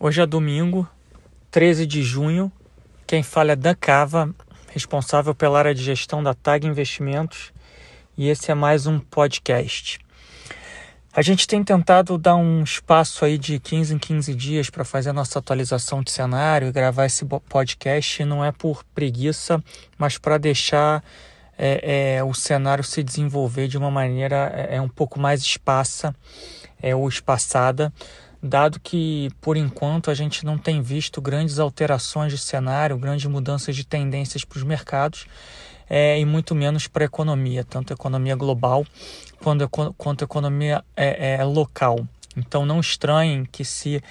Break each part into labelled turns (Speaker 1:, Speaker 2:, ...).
Speaker 1: Hoje é domingo, 13 de junho. Quem fala é Dan Cava, responsável pela área de gestão da TAG Investimentos, e esse é mais um podcast. A gente tem tentado dar um espaço aí de 15 em 15 dias para fazer a nossa atualização de cenário e gravar esse podcast, não é por preguiça, mas para deixar é, é, o cenário se desenvolver de uma maneira é, é um pouco mais espaça é, ou espaçada dado que, por enquanto, a gente não tem visto grandes alterações de cenário, grandes mudanças de tendências para os mercados é, e muito menos para a economia, tanto a economia global quanto, quanto a economia é, é, local. Então, não estranhem que se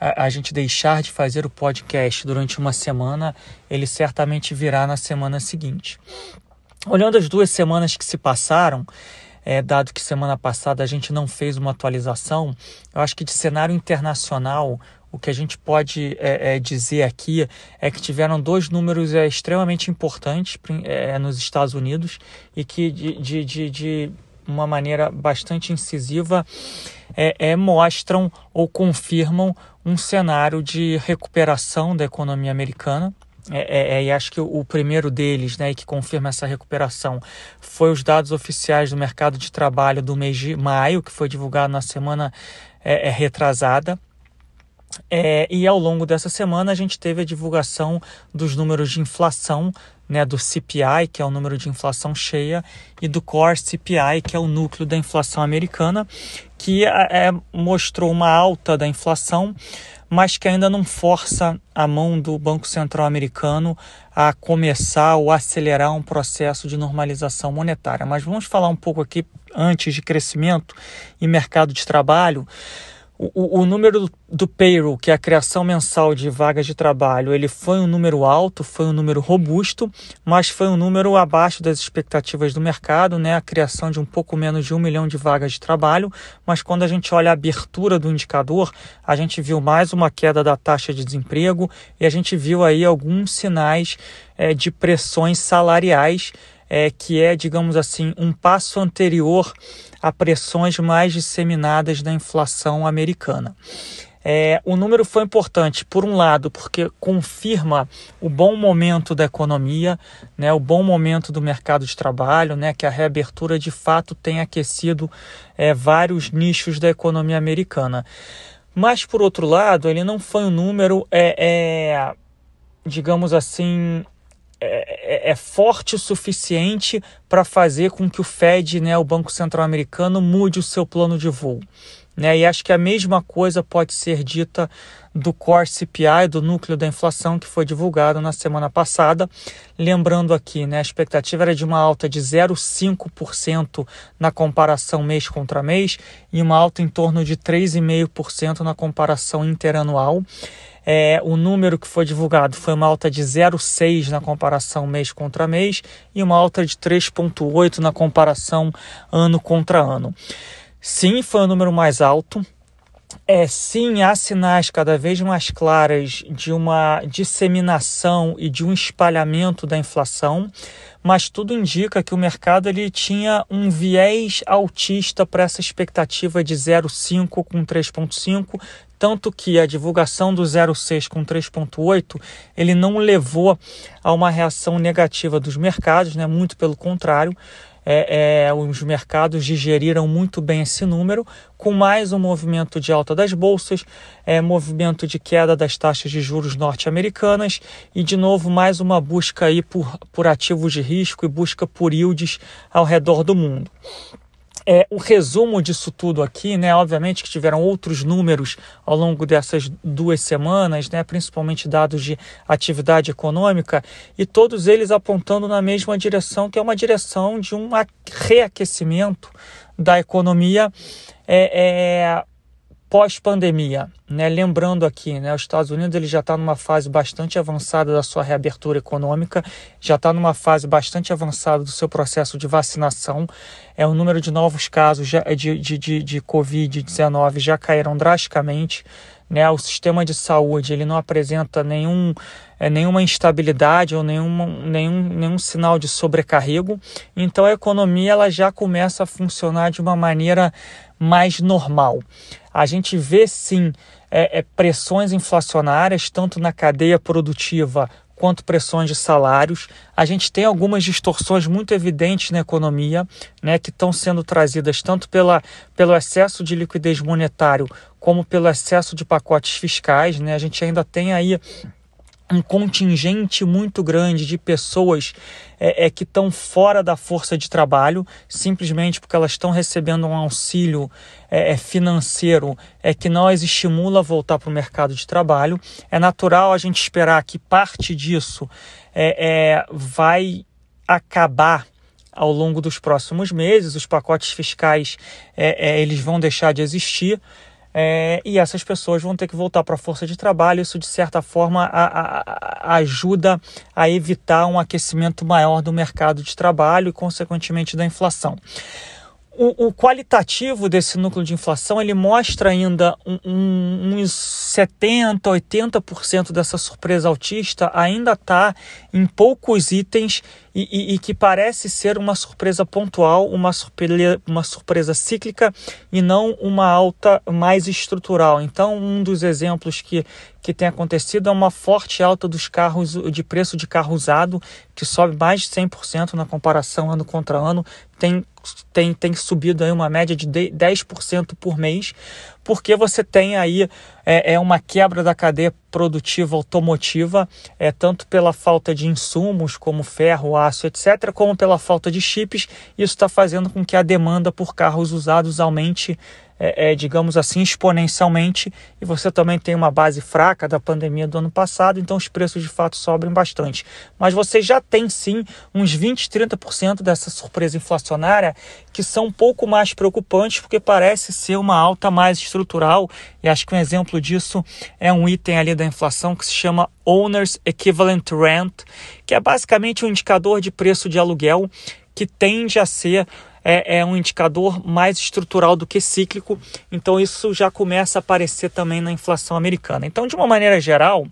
Speaker 1: a, a gente deixar de fazer o podcast durante uma semana, ele certamente virá na semana seguinte. Olhando as duas semanas que se passaram, é, dado que semana passada a gente não fez uma atualização, eu acho que de cenário internacional, o que a gente pode é, é, dizer aqui é que tiveram dois números é, extremamente importantes é, nos Estados Unidos e que de, de, de, de uma maneira bastante incisiva é, é, mostram ou confirmam um cenário de recuperação da economia americana é, é, é, e acho que o, primeiro deles, né, que confirma essa recuperação, foi os dados oficiais do mercado de trabalho do mês de maio, que foi divulgado na semana é, é retrasada. É, e ao longo dessa semana a gente teve a divulgação dos números de inflação, né, do CPI, que é o número de inflação cheia, e do Core CPI, que é o núcleo da inflação americana, que mostrou uma alta da inflação, mas que ainda não força a mão do Banco Central americano a começar ou acelerar um processo de normalização monetária. Mas vamos falar um pouco aqui antes de crescimento e mercado de trabalho. O, o, número do, payroll, que é a criação mensal de vagas de trabalho, ele foi um número alto, foi um número robusto, mas foi um número abaixo das expectativas do mercado, né? A criação de um pouco menos de um milhão de vagas de trabalho, mas quando a gente olha a abertura do indicador, a gente viu mais uma queda da taxa de desemprego e a gente viu aí alguns sinais é, de pressões salariais é, que é, digamos assim, um passo anterior a pressões mais disseminadas da inflação americana. É, o número foi importante, por um lado, porque confirma o bom momento da economia, né, o bom momento do mercado de trabalho, né, que a reabertura de fato tem aquecido é, vários nichos da economia americana. Mas, por outro lado, ele não foi um número, é, é digamos assim, é, é, é, forte o suficiente para fazer com que o Fed, né, o Banco Central Americano, mude o seu plano de voo. Né? E acho que a mesma coisa pode ser dita do Core CPI, do núcleo da inflação, que foi divulgado na semana passada. Lembrando aqui, né, a expectativa era de uma alta de 0,5% na comparação mês contra mês e uma alta em torno de 3,5% na comparação interanual. É, o número que foi divulgado foi uma alta de 0,6 na comparação mês contra mês e uma alta de 3,8 na comparação ano contra ano. Sim, foi o número mais alto. É, sim, há sinais cada vez mais claras de uma disseminação e de um espalhamento da inflação, mas tudo indica que o mercado ele tinha um viés altista para essa expectativa de 0,5 com 3,5 tanto que a divulgação do 06 com 3.8 ele não levou a uma reação negativa dos mercados, né? muito pelo contrário, é, é, os mercados digeriram muito bem esse número, com mais um movimento de alta das bolsas, é, movimento de queda das taxas de juros norte-americanas e, de novo, mais uma busca aí por, por ativos de risco e busca por yields ao redor do mundo. É, o resumo disso tudo aqui, né? Obviamente que tiveram outros números ao longo dessas duas semanas, né? Principalmente dados de atividade econômica e todos eles apontando na mesma direção, que é uma direção de um reaquecimento da economia é, é pós-pandemia, né? Lembrando aqui, né? Os Estados Unidos ele já está numa fase bastante avançada da sua reabertura econômica, já está numa fase bastante avançada do seu processo de vacinação. É o número de novos casos de, de, de, de Covid-19 já caíram drasticamente. Né, o sistema de saúde ele não apresenta nenhum, é, nenhuma instabilidade ou nenhum, nenhum, nenhum sinal de sobrecarrego, então a economia ela já começa a funcionar de uma maneira mais normal. A gente vê sim é, é, pressões inflacionárias, tanto na cadeia produtiva quanto pressões de salários. A gente tem algumas distorções muito evidentes na economia, né, que estão sendo trazidas tanto pela, pelo excesso de liquidez monetário como pelo excesso de pacotes fiscais. Né? A gente ainda tem aí um contingente muito grande de pessoas é, é que estão fora da força de trabalho, simplesmente porque elas estão recebendo um auxílio é, é financeiro é, que não as estimula a voltar para o mercado de trabalho. É natural a gente esperar que parte disso é, é vai acabar ao longo dos próximos meses. Os pacotes fiscais é, eles vão deixar de existir. É, e essas pessoas vão ter que voltar para a força de trabalho. Isso, de certa forma, a, a, a ajuda a evitar um aquecimento maior do mercado de trabalho e, consequentemente, da inflação. O, o, qualitativo desse núcleo de inflação ele mostra ainda um, um, uns 70%, 80% dessa surpresa autista ainda está em poucos itens e, e, e, que parece ser uma surpresa pontual, uma surpresa, uma surpresa cíclica e não uma alta mais estrutural. Então, um dos exemplos que, que tem acontecido é uma forte alta dos carros, de preço de carro usado, que sobe mais de 100% na comparação ano contra ano, tem, tem, tem subido aí uma média de 10% por mês, porque você tem aí é, é uma quebra da cadeia produtiva automotiva, é tanto pela falta de insumos como ferro, aço, etc., como pela falta de chips. Isso está fazendo com que a demanda por carros usados aumente é, é, digamos assim, exponencialmente, e você também tem uma base fraca da pandemia do ano passado, então os preços de fato sobem bastante. Mas você já tem sim uns 20, 30% dessa surpresa inflacionária que são um pouco mais preocupantes, porque parece ser uma alta mais estrutural, e acho que um exemplo disso é um item ali da inflação que se chama Owner's Equivalent Rent, que é basicamente um indicador de preço de aluguel que tende a ser é, é um indicador mais estrutural do que cíclico, então isso já começa a aparecer também na inflação americana. Então, de uma maneira geral,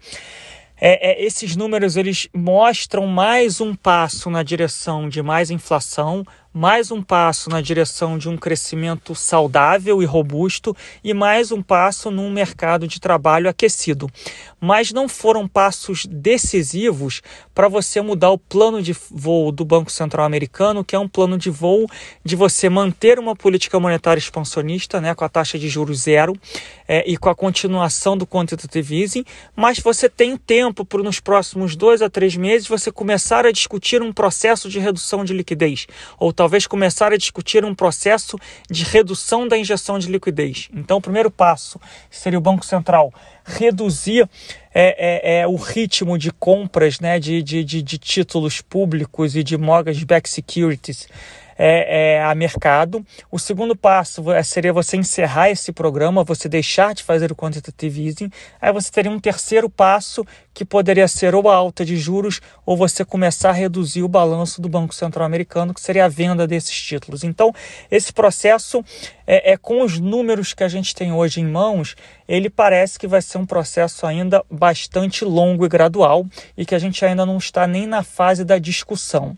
Speaker 1: é, é, esses números eles mostram mais um passo na direção de mais inflação, mais um passo na direção de um crescimento saudável e robusto e mais um passo num mercado de trabalho aquecido. Mas não foram passos decisivos para você mudar o plano de voo do Banco Central Americano, que é um plano de voo de você manter uma política monetária expansionista, né, com a taxa de juros zero é, e com a continuação do quantitative easing, mas você tem tempo para nos próximos dois a três meses você começar a discutir um processo de redução de liquidez ou talvez começar a discutir um processo de redução da injeção de liquidez. Então, o primeiro passo seria o Banco Central reduzir é, é, é, o ritmo de compras né, de, de, de, de títulos públicos e de mortgage-backed securities é, é, a mercado. O segundo passo seria você encerrar esse programa, você deixar de fazer o quantitative easing. Aí você teria um terceiro passo que poderia ser ou a alta de juros ou você começar a reduzir o balanço do Banco Central Americano, que seria a venda desses títulos. Então, esse processo é, é, com os números que a gente tem hoje em mãos, ele parece que vai ser um processo ainda bastante longo e gradual e que a gente ainda não está nem na fase da discussão.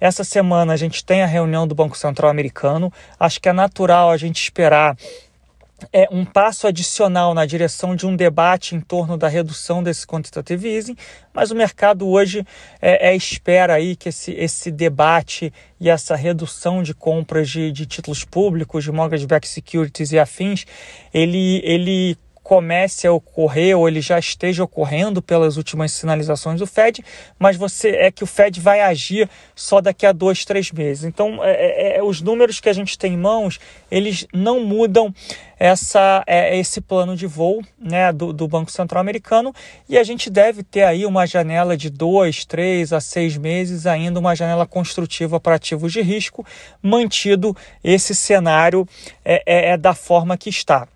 Speaker 1: Essa semana a gente tem a reunião do Banco Central Americano. Acho que é natural a gente esperar é um passo adicional na direção de um debate em torno da redução desse quantitative easing, mas o mercado hoje é, é espera aí que esse, esse debate e essa redução de compras de, de títulos públicos, de mortgage-backed securities e afins, ele, ele comece a ocorrer ou ele já esteja ocorrendo pelas últimas sinalizações do Fed, mas você é que o Fed vai agir só daqui a dois, três meses. Então, é, é, é os números que a gente tem em mãos, eles não mudam essa, é, esse plano de voo né, do, do Banco Central Americano e a gente deve ter aí uma janela de dois, três a seis meses, ainda uma janela construtiva para ativos de risco, mantido esse cenário é, é, é da forma que está.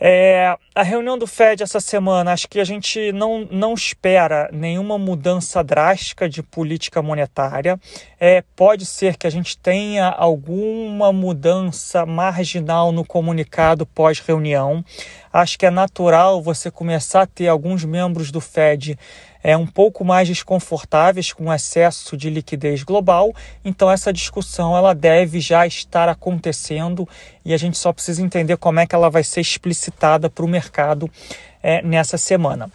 Speaker 1: É, a reunião do Fed essa semana, acho que a gente não, não espera nenhuma mudança drástica de política monetária. É, pode ser que a gente tenha alguma mudança marginal no comunicado pós-reunião. Acho que é natural você começar a ter alguns membros do Fed é, um pouco mais desconfortáveis com o excesso de liquidez global. Então essa discussão ela deve já estar acontecendo e a gente só precisa entender como é que ela vai ser explicitada para o mercado é, nessa semana.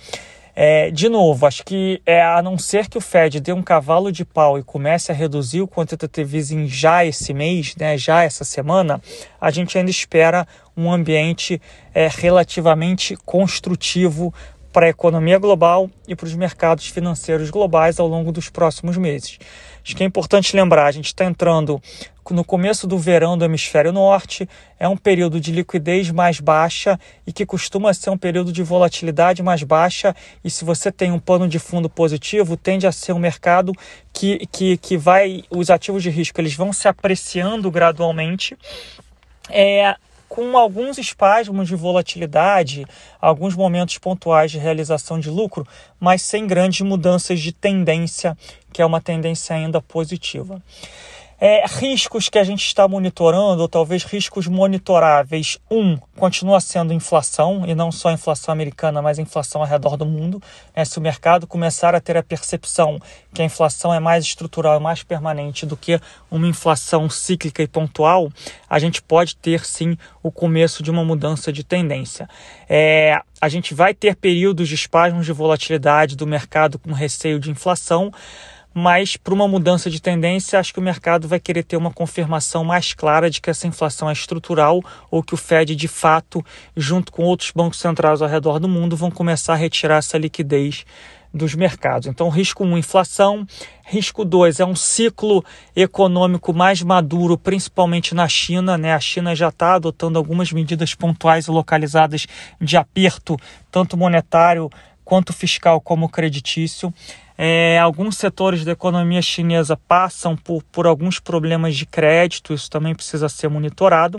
Speaker 1: É, de novo, acho que é, a não ser que o Fed dê um cavalo de pau e comece a reduzir o quantitative easing já esse mês, né, já essa semana, a gente ainda espera um ambiente é, relativamente construtivo para a economia global e para os mercados financeiros globais ao longo dos próximos meses. Acho que é importante lembrar, a gente está entrando no começo do verão do hemisfério norte, é um período de liquidez mais baixa e que costuma ser um período de volatilidade mais baixa. E se você tem um pano de fundo positivo, tende a ser um mercado que, que, que vai. Os ativos de risco eles vão se apreciando gradualmente. É, com alguns espasmos de volatilidade, alguns momentos pontuais de realização de lucro, mas sem grandes mudanças de tendência, que é uma tendência ainda positiva. É, riscos que a gente está monitorando, ou talvez riscos monitoráveis. Um, continua sendo inflação, e não só a inflação americana, mas a inflação ao redor do mundo. É, se o mercado começar a ter a percepção que a inflação é mais estrutural, mais permanente do que uma inflação cíclica e pontual, a gente pode ter sim o começo de uma mudança de tendência. É, a gente vai ter períodos de espasmos de volatilidade do mercado com receio de inflação mas para uma mudança de tendência, acho que o mercado vai querer ter uma confirmação mais clara de que essa inflação é estrutural ou que o Fed, de fato, junto com outros bancos centrais ao redor do mundo, vão começar a retirar essa liquidez dos mercados. Então, risco 1, um, inflação. Risco 2 é um ciclo econômico mais maduro, principalmente na China. Né? A China já está adotando algumas medidas pontuais e localizadas de aperto, tanto monetário quanto fiscal como creditício. É, alguns setores da economia chinesa passam por, por alguns problemas de crédito, isso também precisa ser monitorado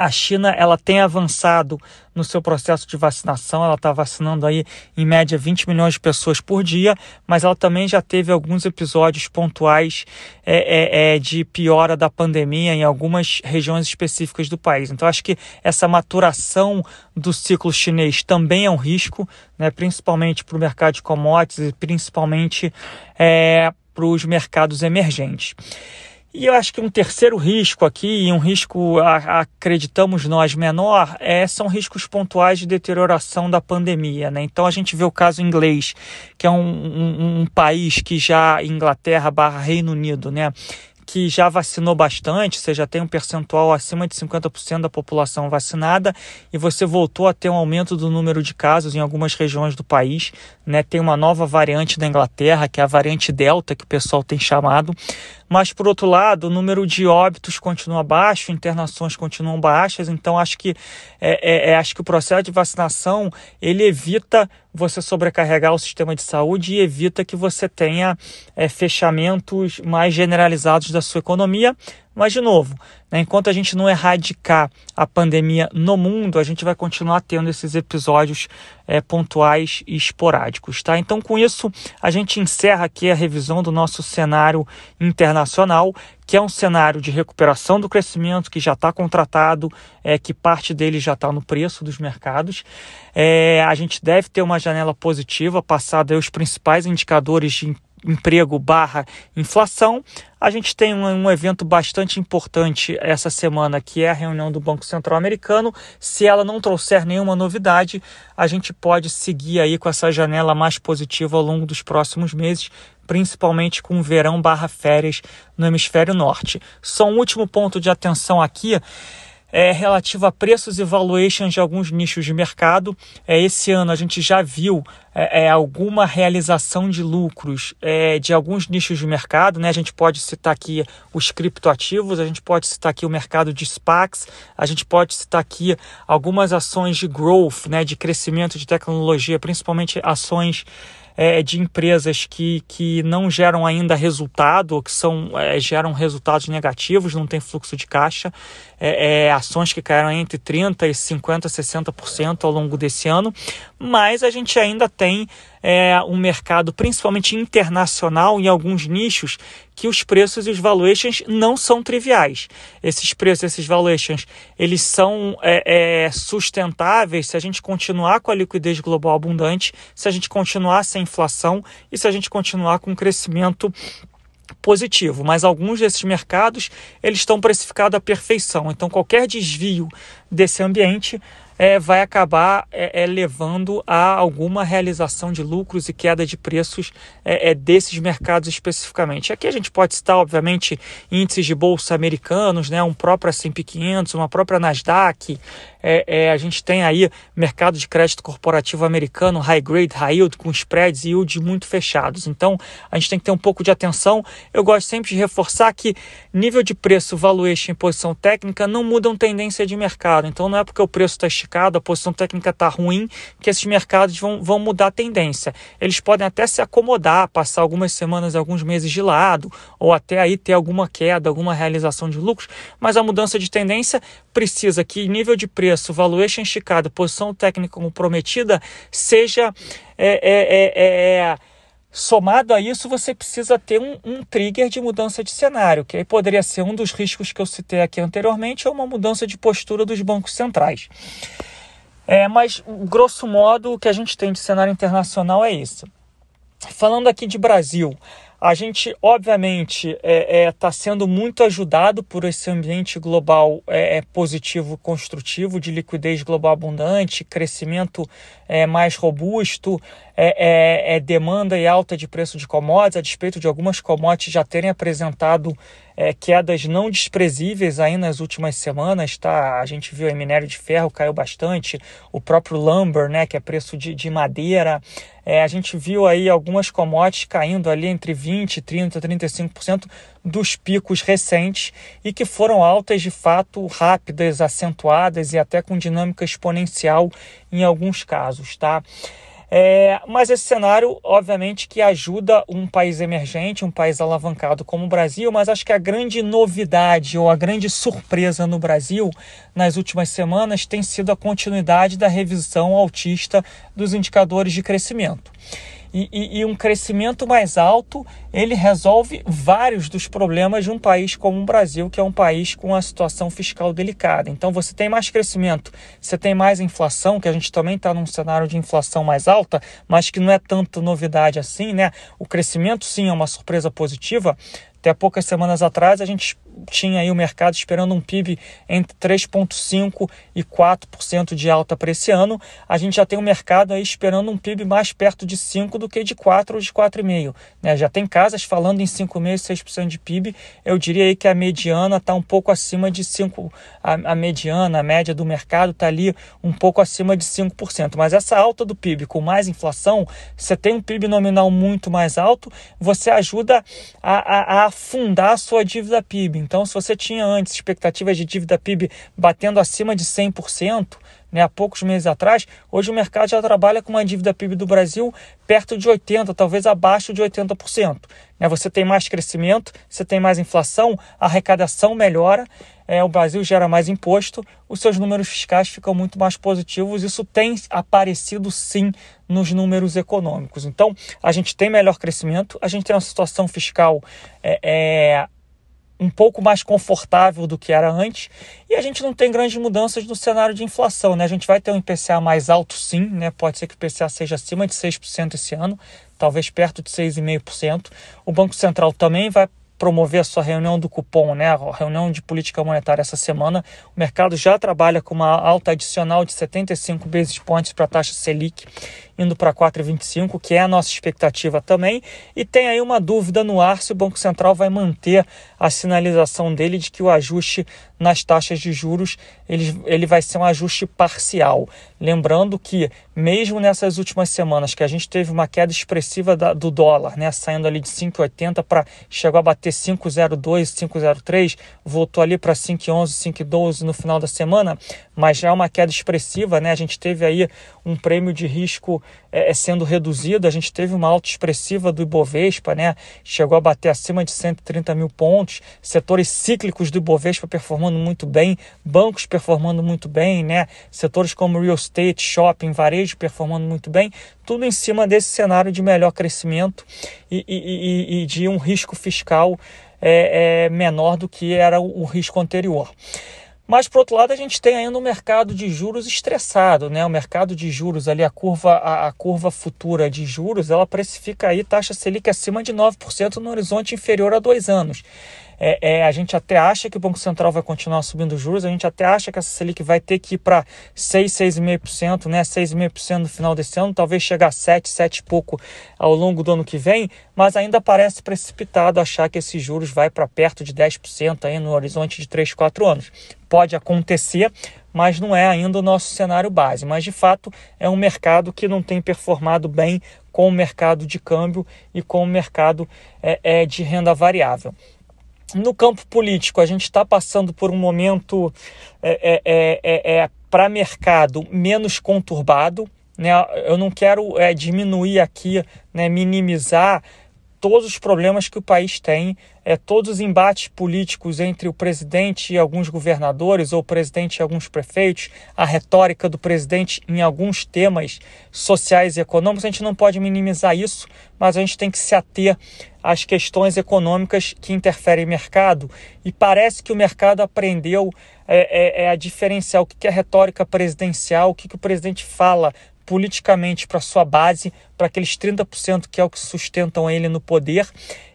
Speaker 1: a China ela tem avançado no seu processo de vacinação, ela está vacinando aí em média 20 milhões de pessoas por dia, mas ela também já teve alguns episódios pontuais é, é, é, de piora da pandemia em algumas regiões específicas do país. Então acho que essa maturação do ciclo chinês também é um risco, né, principalmente para o mercado de commodities e principalmente é, para os mercados emergentes. E eu acho que um terceiro risco aqui, e um risco, acreditamos nós, menor, é, são riscos pontuais de deterioração da pandemia. Né? Então a gente vê o caso inglês, que é um, um, um país que já, Inglaterra barra Reino Unido, né? que já vacinou bastante, você já tem um percentual acima de 50% da população vacinada e você voltou a ter um aumento do número de casos em algumas regiões do país. Né? Tem uma nova variante da Inglaterra, que é a variante Delta, que o pessoal tem chamado. Mas, por outro lado, o número de óbitos continua baixo, internações continuam baixas, então acho que, é, é, é, acho que o processo de vacinação ele evita você sobrecarregar o sistema de saúde e evita que você tenha é, fechamentos mais generalizados da sua economia, mas, de novo, né, enquanto a gente não erradicar a pandemia no mundo, a gente vai continuar tendo esses episódios é, pontuais e esporádicos. Tá? Então, com isso, a gente encerra aqui a revisão do nosso cenário internacional, que é um cenário de recuperação do crescimento que já está contratado, é, que parte dele já está no preço dos mercados. É, a gente deve ter uma janela positiva, passada os principais indicadores de emprego barra inflação. A gente tem um, um, evento bastante importante essa semana, que é a reunião do Banco Central Americano. Se ela não trouxer nenhuma novidade, a gente pode seguir aí com essa janela mais positiva ao longo dos próximos meses, principalmente com verão barra férias no hemisfério norte. Só um último ponto de atenção aqui é, relativo a preços e valuations de alguns nichos de mercado. É, esse ano a gente já viu é, é, alguma realização de lucros é, de alguns nichos de mercado. Né? A gente pode citar aqui os criptoativos, a gente pode citar aqui o mercado de SPACs, a gente pode citar aqui algumas ações de growth, né? de crescimento de tecnologia, principalmente ações é, de empresas que, que não geram ainda resultado, ou que são, é, geram resultados negativos, não tem fluxo de caixa, é, é ações que caíram entre 30% e 50%, 60% ao longo desse ano, mas a gente ainda tem é um mercado principalmente internacional em alguns nichos que os preços e os valuations não são triviais. Esses preços, esses valuations, eles são é, é, sustentáveis se a gente continuar com a liquidez global abundante, se a gente continuar sem inflação e se a gente continuar com crescimento positivo, mas alguns desses mercados eles estão precificados à perfeição. Então qualquer desvio desse ambiente é, vai acabar é, é, levando a alguma realização de lucros e queda de preços é, é, desses mercados especificamente. Aqui a gente pode citar, obviamente, índices de bolsa americanos, né, um próprio S&P 500, uma própria Nasdaq, é, é, a gente tem aí mercado de crédito corporativo americano, high grade, high yield, com spreads e yield muito fechados. Então, a gente tem que ter um pouco de atenção. Eu gosto sempre de reforçar que nível de preço, valuation e posição técnica não mudam tendência de mercado. Então, não é porque o preço está esticado, a posição técnica está ruim, que esses mercados vão, vão mudar a tendência. Eles podem até se acomodar, passar algumas semanas, alguns meses de lado, ou até aí ter alguma queda, alguma realização de lucros, mas a mudança de tendência precisa que nível de preço, valuation esticado, posição técnica comprometida seja é, é, é, é, somado a isso, você precisa ter um, um, trigger de mudança de cenário, que aí poderia ser um dos riscos que eu citei aqui anteriormente, ou uma mudança de postura dos bancos centrais. É, mas, grosso modo, o que a gente tem de cenário internacional é isso. Falando aqui de Brasil, a gente, obviamente, está é, é, tá sendo muito ajudado por esse ambiente global é, é, positivo, construtivo, de liquidez global abundante, crescimento é, mais robusto, é, demanda e alta de preço de commodities, a despeito de algumas commodities já terem apresentado quedas não desprezíveis aí nas últimas semanas, tá? A gente viu o minério de ferro caiu bastante, o próprio lumber, né, que é preço de, de madeira. É, a gente viu aí algumas commodities caindo ali entre 20, 30, 35% dos picos recentes e que foram altas de fato rápidas, acentuadas e até com dinâmica exponencial em alguns casos, tá? É, mas esse cenário, obviamente, que ajuda um país emergente, um país alavancado como o Brasil, mas acho que a grande novidade ou a grande surpresa no Brasil nas últimas semanas tem sido a continuidade da revisão altista dos indicadores de crescimento e, e, e, um crescimento mais alto, ele resolve vários dos problemas de um país como o Brasil, que é um país com uma situação fiscal delicada. Então você tem mais crescimento, você tem mais inflação, que a gente também está num cenário de inflação mais alta, mas que não é tanta novidade assim, né? O crescimento sim é uma surpresa positiva, até poucas semanas atrás, a gente tinha aí o mercado esperando um PIB entre 3,5% e 4% de alta para esse ano. A gente já tem o mercado aí esperando um PIB mais perto de 5% do que de 4% ou de 4,5%. Né? Já tem casas falando em 5,5%, 6% de PIB. Eu diria aí que a mediana está um pouco acima de 5%. A, a mediana, a média do mercado está ali um pouco acima de 5%. Mas essa alta do PIB com mais inflação, você tem um PIB nominal muito mais alto, você ajuda a, a, a afundar a sua dívida PIB. Então, se você tinha antes expectativas de dívida PIB batendo acima de 100%, né, há poucos meses atrás, hoje o mercado já trabalha com uma dívida PIB do Brasil perto de 80%, talvez abaixo de 80%. Né, você tem mais crescimento, você tem mais inflação, a arrecadação melhora, é, o Brasil gera mais imposto, os seus números fiscais ficam muito mais positivos. Isso tem aparecido sim nos números econômicos. Então, a gente tem melhor crescimento, a gente tem uma situação fiscal é, é um pouco mais confortável do que era antes e a gente não tem grandes mudanças no cenário de inflação, né? A gente vai ter um IPCA mais alto sim, né? Pode ser que o IPCA seja acima de 6% esse ano, talvez perto de 6,5%. O Banco Central também vai promover a sua reunião do cupom, né, a reunião de política monetária essa semana. O mercado já trabalha com uma alta adicional de 75 basis points para a taxa Selic, indo para 4,25, que é a nossa expectativa também. E tem aí uma dúvida no ar se o Banco Central vai manter a sinalização dele de que o ajuste nas taxas de juros ele, ele vai ser um ajuste parcial. Lembrando que, mesmo nessas últimas semanas que a gente teve uma queda expressiva da, do dólar, né, saindo ali de 5,80 para chegou a bater 5,02, 5,03, voltou ali para 5,11, 5,12 no final da semana, mas já é uma queda expressiva, né? A gente teve aí um prêmio de risco é, é sendo reduzido, a gente teve uma alta expressiva do Ibovespa, né? Chegou a bater acima de 130 mil pontos, setores cíclicos do Ibovespa performando muito bem, bancos performando muito bem, né? Setores como real estate, shopping, varejo performando muito bem, tudo em cima desse cenário de melhor crescimento e, e, e, e de um risco fiscal é, é menor do que era o, o risco anterior. Mas, por outro lado, a gente tem ainda um mercado de juros estressado, né? O mercado de juros ali, a curva, a, a curva futura de juros, ela precifica aí taxa Selic acima de 9% no horizonte inferior a dois anos. É, é, a gente até acha que o Banco Central vai continuar subindo juros, a gente até acha que essa Selic vai ter que ir para 6, 6,5%, né? 6,5% no final desse ano, talvez chegar a 7, 7 e pouco ao longo do ano que vem, mas ainda parece precipitado achar que esses juros vai para perto de 10% aí no horizonte de 3, 4 anos. Pode acontecer, mas não é ainda o nosso cenário base. Mas de fato é um mercado que não tem performado bem com o mercado de câmbio e com o mercado é, é de renda variável no campo político, a gente está passando por um momento é, é, é, é para mercado menos conturbado. Né? Eu não quero é, diminuir aqui, né, minimizar todos os problemas que o país tem, é, todos os embates políticos entre o presidente e alguns governadores, ou o presidente e alguns prefeitos, a retórica do presidente em alguns temas sociais e econômicos, a gente não pode minimizar isso, mas a gente tem que se ater às questões econômicas que interferem no mercado. E parece que o mercado aprendeu é, é, é a diferenciar o que é retórica presidencial, o que, que o presidente fala politicamente para sua base, para aqueles 30% que é o que sustentam ele no poder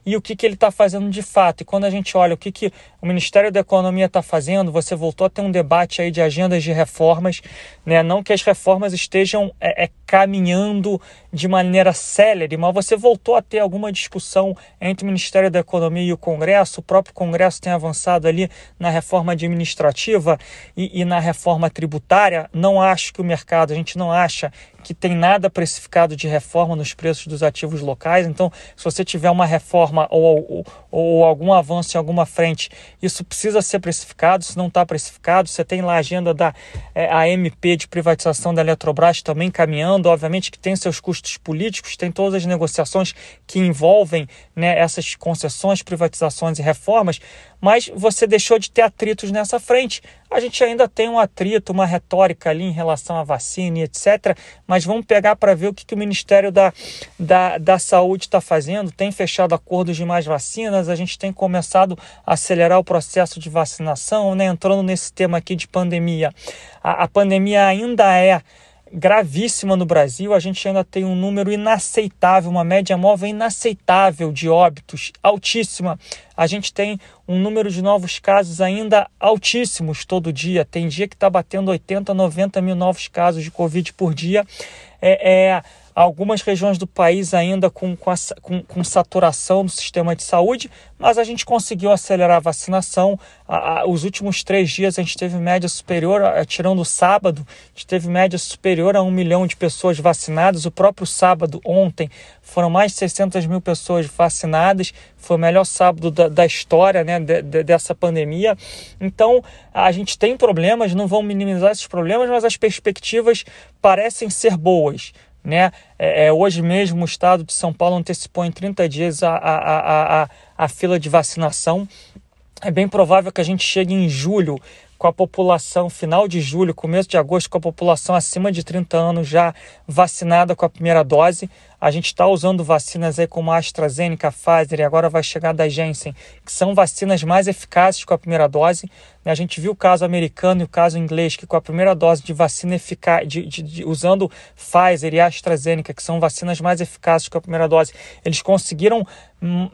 Speaker 1: e o que, que ele está fazendo de fato. E quando a gente olha o que, que o Ministério da Economia está fazendo, você voltou a ter um debate aí de agendas de reformas, né? não que as reformas estejam é, é, caminhando de maneira célere, mas você voltou a ter alguma discussão entre o Ministério da Economia e o Congresso. O próprio Congresso tem avançado ali na reforma administrativa e, e na reforma tributária. Não acho que o mercado, a gente não acha que tem nada precificado de reforma nos preços dos ativos locais. Então, se você tiver uma reforma ou, ou, ou algum avanço em alguma frente, isso precisa ser precificado. Se não está precificado, você tem lá a agenda da é, AMP de privatização da Eletrobras também caminhando. Obviamente que tem seus custos políticos, tem todas as negociações que envolvem né, essas concessões, privatizações e reformas, mas você deixou de ter atritos nessa frente. A gente ainda tem um atrito, uma retórica ali em relação à vacina e etc. Mas vamos pegar para ver o que, que o Ministério da, da, da Saúde está fazendo. Tem fechado acordos de mais vacinas, a gente tem começado a acelerar o processo de vacinação, né? entrando nesse tema aqui de pandemia. a, a pandemia ainda é gravíssima no Brasil. A gente ainda tem um número inaceitável, uma média móvel inaceitável de óbitos, altíssima. A gente tem um número de novos casos ainda altíssimos todo dia. Tem dia que está batendo 80, 90 mil novos casos de Covid por dia. É, é algumas regiões do país ainda com, com, a, com, com, saturação do sistema de saúde, mas a gente conseguiu acelerar a vacinação. A, a, os últimos três dias a gente teve média superior, tirando o sábado, a gente teve média superior a um milhão de pessoas vacinadas. O próprio sábado, ontem, foram mais de 600 mil pessoas vacinadas. Foi o melhor sábado da, da história né, de, de, dessa pandemia. Então, a gente tem problemas, não vão minimizar esses problemas, mas as perspectivas parecem ser boas. Né? É, é, hoje mesmo o estado de São Paulo antecipou em 30 dias a, a, a, a, a fila de vacinação. É bem provável que a gente chegue em julho com a população, final de julho, começo de agosto, com a população acima de 30 anos já vacinada com a primeira dose. A gente está usando vacinas aí como a AstraZeneca, a Pfizer e agora vai chegar da Janssen, que são vacinas mais eficazes com a primeira dose. A gente viu o caso americano e o caso inglês, que com a primeira dose de vacina eficaz, de, de, de, usando Pfizer e AstraZeneca, que são vacinas mais eficazes com a primeira dose, eles conseguiram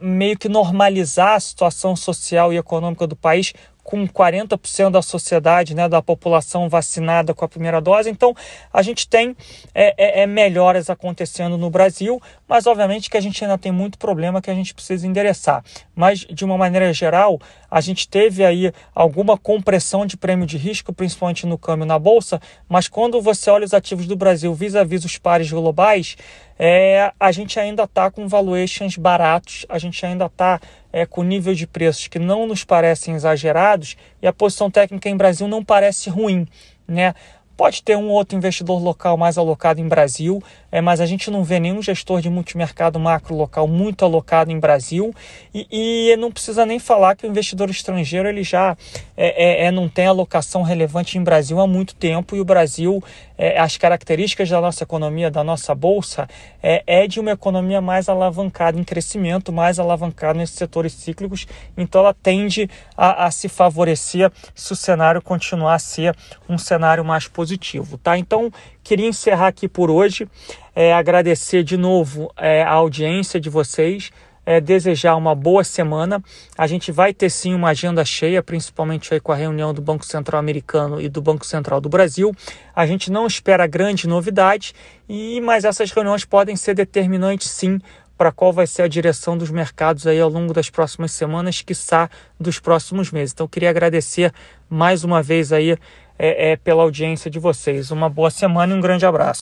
Speaker 1: meio que normalizar a situação social e econômica do país com 40% da sociedade, né, da população vacinada com a primeira dose. Então, a gente tem é, é, é, melhoras acontecendo no Brasil, mas obviamente que a gente ainda tem muito problema que a gente precisa endereçar. Mas, de uma maneira geral, a gente teve aí alguma compressão de prêmio de risco, principalmente no câmbio na Bolsa, mas quando você olha os ativos do Brasil vis-à-vis -vis os pares globais, é, a gente ainda está com valuations baratos, a gente ainda está é, com nível de preços que não nos parecem exagerados e a posição técnica em Brasil não parece ruim. né? Pode ter um outro investidor local mais alocado em Brasil, é, mas a gente não vê nenhum gestor de multimercado macro local muito alocado em Brasil. E, e não precisa nem falar que o investidor estrangeiro ele já é, é, é não tem alocação relevante em Brasil há muito tempo. E o Brasil, é, as características da nossa economia, da nossa bolsa, é, é de uma economia mais alavancada em crescimento, mais alavancada nesses setores cíclicos, então ela tende a, a se favorecer se o cenário continuar a ser um cenário mais positivo, tá? Então Queria encerrar aqui por hoje, é, agradecer de novo é, a audiência de vocês, é, desejar uma boa semana. A gente vai ter sim uma agenda cheia, principalmente aí com a reunião do Banco Central Americano e do Banco Central do Brasil. A gente não espera grande novidade, e mas essas reuniões podem ser determinantes sim para qual vai ser a direção dos mercados aí ao longo das próximas semanas, quiçá dos próximos meses. Então, queria agradecer mais uma vez aí é, é, pela audiência de vocês. Uma boa semana e um grande abraço.